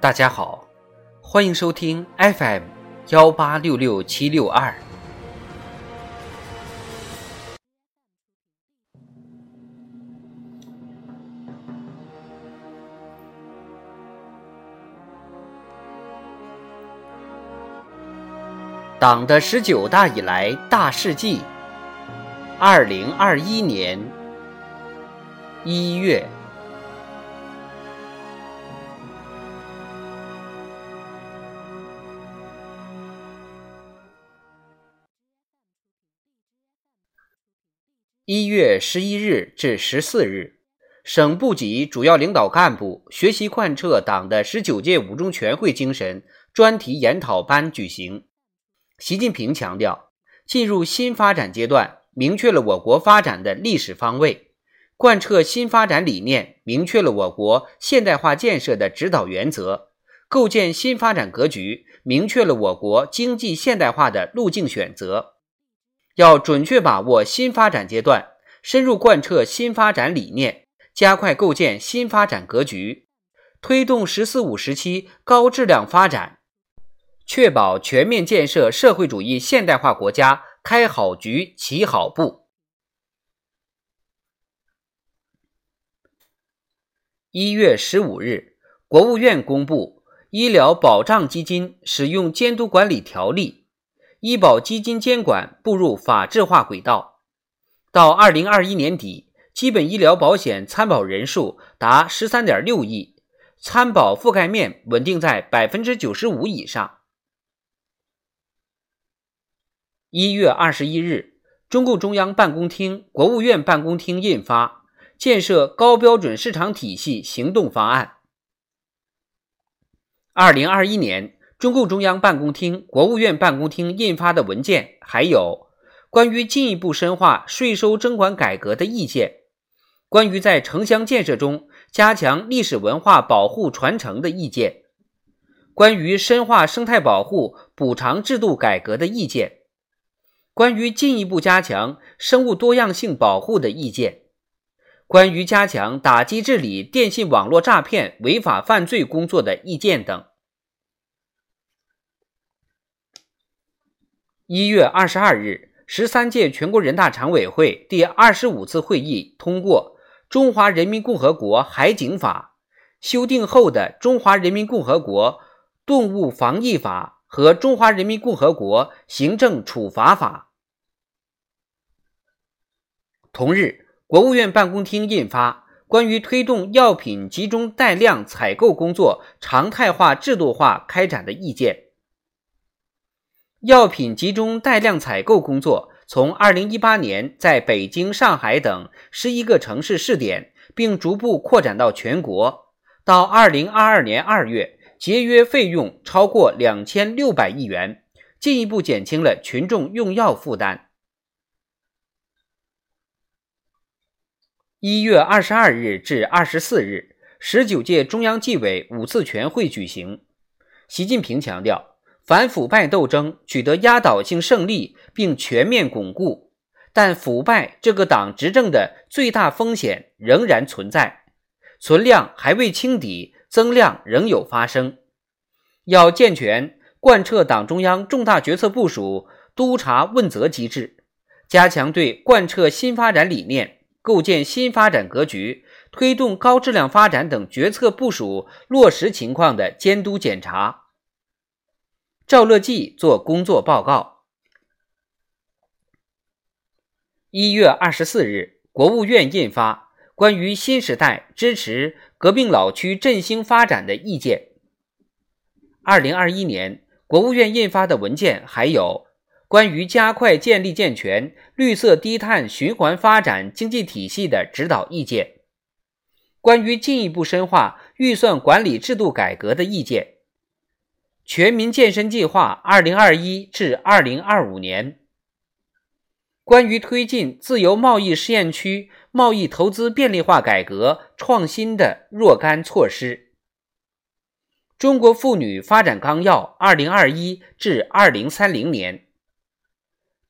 大家好，欢迎收听 FM 幺八六六七六二。党的十九大以来大事记，二零二一年一月。一月十一日至十四日，省部级主要领导干部学习贯彻党的十九届五中全会精神专题研讨班举行。习近平强调，进入新发展阶段，明确了我国发展的历史方位；贯彻新发展理念，明确了我国现代化建设的指导原则；构建新发展格局，明确了我国经济现代化的路径选择。要准确把握新发展阶段，深入贯彻新发展理念，加快构建新发展格局，推动“十四五”时期高质量发展，确保全面建设社会主义现代化国家开好局、起好步。一月十五日，国务院公布《医疗保障基金使用监督管理条例》。医保基金监管步入法治化轨道，到二零二一年底，基本医疗保险参保人数达十三点六亿，参保覆盖面稳定在百分之九十五以上。一月二十一日，中共中央办公厅、国务院办公厅印发《建设高标准市场体系行动方案》。二零二一年。中共中央办公厅、国务院办公厅印发的文件，还有关于进一步深化税收征管改革的意见，关于在城乡建设中加强历史文化保护传承的意见，关于深化生态保护补偿制度改革的意见，关于进一步加强生物多样性保护的意见，关于加强打击治理电信网络诈骗违法犯罪工作的意见等。一月二十二日，十三届全国人大常委会第二十五次会议通过《中华人民共和国海警法》修订后的《中华人民共和国动物防疫法》和《中华人民共和国行政处罚法》。同日，国务院办公厅印发《关于推动药品集中带量采购工作常态化制度化开展的意见》。药品集中带量采购工作从二零一八年在北京、上海等十一个城市试点，并逐步扩展到全国。到二零二二年二月，节约费用超过两千六百亿元，进一步减轻了群众用药负担。一月二十二日至二十四日，十九届中央纪委五次全会举行。习近平强调。反腐败斗争取得压倒性胜利并全面巩固，但腐败这个党执政的最大风险仍然存在，存量还未清底，增量仍有发生。要健全贯彻党中央重大决策部署督查问责机制，加强对贯彻新发展理念、构建新发展格局、推动高质量发展等决策部署落实情况的监督检查。赵乐际作工作报告。一月二十四日，国务院印发《关于新时代支持革命老区振兴发展的意见》。二零二一年，国务院印发的文件还有《关于加快建立健全绿色低碳循环发展经济体系的指导意见》，关于进一步深化预算管理制度改革的意见。全民健身计划（二零二一至二零二五年）关于推进自由贸易试验区贸易投资便利化改革创新的若干措施。中国妇女发展纲要（二零二一至二零三零年）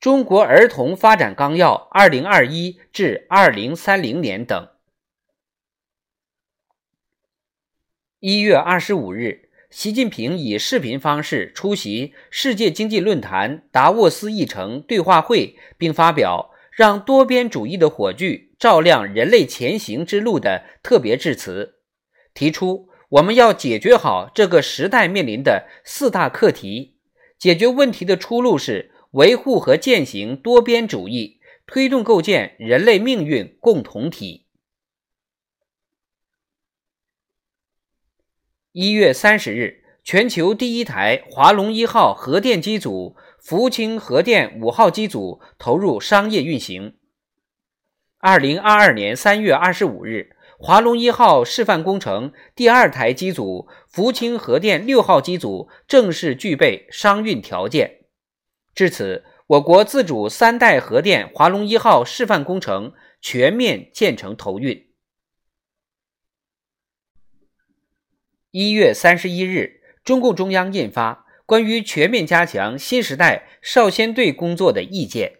中国儿童发展纲要（二零二一至二零三零年）等。一月二十五日。习近平以视频方式出席世界经济论坛达沃斯议程对话会，并发表“让多边主义的火炬照亮人类前行之路”的特别致辞，提出我们要解决好这个时代面临的四大课题。解决问题的出路是维护和践行多边主义，推动构建人类命运共同体。一月三十日，全球第一台华龙一号核电机组——福清核电五号机组投入商业运行。二零二二年三月二十五日，华龙一号示范工程第二台机组——福清核电六号机组正式具备商运条件。至此，我国自主三代核电华龙一号示范工程全面建成投运。一月三十一日，中共中央印发《关于全面加强新时代少先队工作的意见》。